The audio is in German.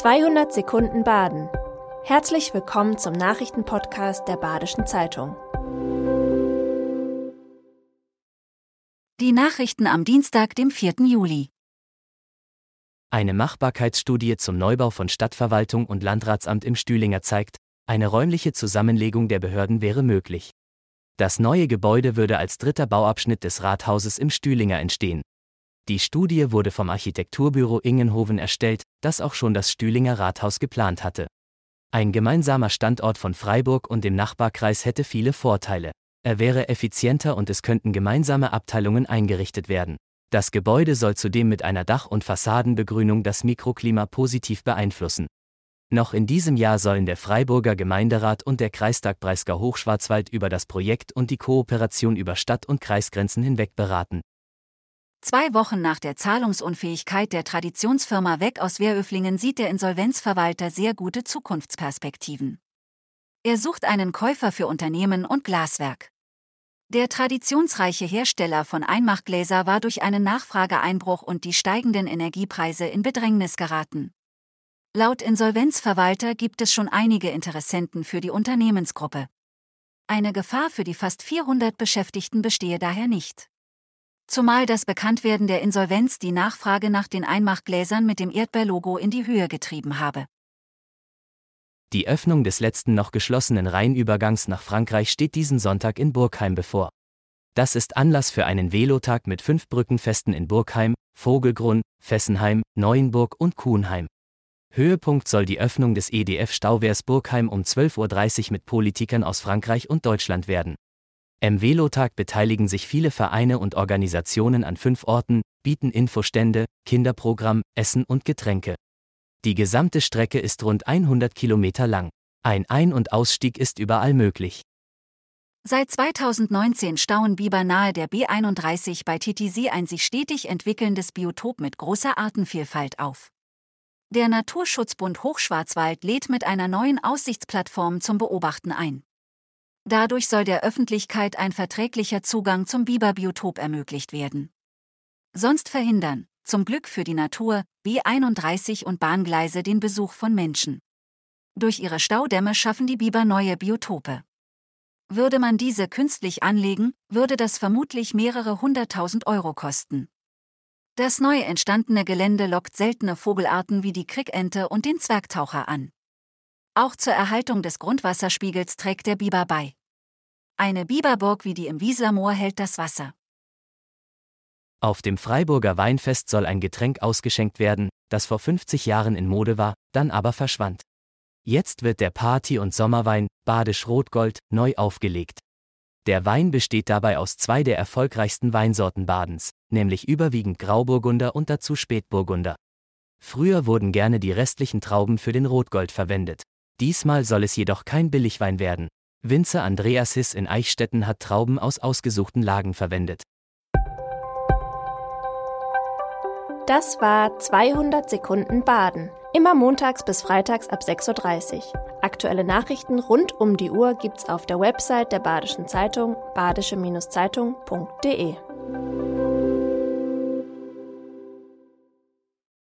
200 Sekunden Baden. Herzlich willkommen zum Nachrichtenpodcast der Badischen Zeitung. Die Nachrichten am Dienstag, dem 4. Juli. Eine Machbarkeitsstudie zum Neubau von Stadtverwaltung und Landratsamt im Stühlinger zeigt, eine räumliche Zusammenlegung der Behörden wäre möglich. Das neue Gebäude würde als dritter Bauabschnitt des Rathauses im Stühlinger entstehen. Die Studie wurde vom Architekturbüro Ingenhoven erstellt, das auch schon das Stühlinger Rathaus geplant hatte. Ein gemeinsamer Standort von Freiburg und dem Nachbarkreis hätte viele Vorteile. Er wäre effizienter und es könnten gemeinsame Abteilungen eingerichtet werden. Das Gebäude soll zudem mit einer Dach- und Fassadenbegrünung das Mikroklima positiv beeinflussen. Noch in diesem Jahr sollen der Freiburger Gemeinderat und der Kreistag Breisgau Hochschwarzwald über das Projekt und die Kooperation über Stadt- und Kreisgrenzen hinweg beraten. Zwei Wochen nach der Zahlungsunfähigkeit der Traditionsfirma Weg aus Wehröflingen sieht der Insolvenzverwalter sehr gute Zukunftsperspektiven. Er sucht einen Käufer für Unternehmen und Glaswerk. Der traditionsreiche Hersteller von Einmachgläser war durch einen Nachfrageeinbruch und die steigenden Energiepreise in Bedrängnis geraten. Laut Insolvenzverwalter gibt es schon einige Interessenten für die Unternehmensgruppe. Eine Gefahr für die fast 400 Beschäftigten bestehe daher nicht. Zumal das Bekanntwerden der Insolvenz die Nachfrage nach den Einmachgläsern mit dem Erdbeerlogo in die Höhe getrieben habe. Die Öffnung des letzten noch geschlossenen Rheinübergangs nach Frankreich steht diesen Sonntag in Burgheim bevor. Das ist Anlass für einen Velotag mit fünf Brückenfesten in Burgheim, Vogelgrund, Fessenheim, Neuenburg und Kuhnheim. Höhepunkt soll die Öffnung des EDF-Stauwehrs Burgheim um 12.30 Uhr mit Politikern aus Frankreich und Deutschland werden. Im Velotag beteiligen sich viele Vereine und Organisationen an fünf Orten, bieten Infostände, Kinderprogramm, Essen und Getränke. Die gesamte Strecke ist rund 100 Kilometer lang. Ein Ein- und Ausstieg ist überall möglich. Seit 2019 stauen Biber nahe der B31 bei Titisee ein sich stetig entwickelndes Biotop mit großer Artenvielfalt auf. Der Naturschutzbund Hochschwarzwald lädt mit einer neuen Aussichtsplattform zum Beobachten ein. Dadurch soll der Öffentlichkeit ein verträglicher Zugang zum Biberbiotop ermöglicht werden. Sonst verhindern, zum Glück für die Natur, B31 und Bahngleise den Besuch von Menschen. Durch ihre Staudämme schaffen die Biber neue Biotope. Würde man diese künstlich anlegen, würde das vermutlich mehrere hunderttausend Euro kosten. Das neu entstandene Gelände lockt seltene Vogelarten wie die Krickente und den Zwergtaucher an. Auch zur Erhaltung des Grundwasserspiegels trägt der Biber bei. Eine Biberburg wie die im Wieslermoor hält das Wasser. Auf dem Freiburger Weinfest soll ein Getränk ausgeschenkt werden, das vor 50 Jahren in Mode war, dann aber verschwand. Jetzt wird der Party- und Sommerwein, Badisch Rotgold, neu aufgelegt. Der Wein besteht dabei aus zwei der erfolgreichsten Weinsorten Badens, nämlich überwiegend Grauburgunder und dazu Spätburgunder. Früher wurden gerne die restlichen Trauben für den Rotgold verwendet. Diesmal soll es jedoch kein Billigwein werden. Winzer Andreas Hiss in Eichstätten hat Trauben aus ausgesuchten Lagen verwendet. Das war 200 Sekunden Baden. Immer montags bis freitags ab 6.30 Uhr. Aktuelle Nachrichten rund um die Uhr gibt's auf der Website der Badischen Zeitung badische-zeitung.de.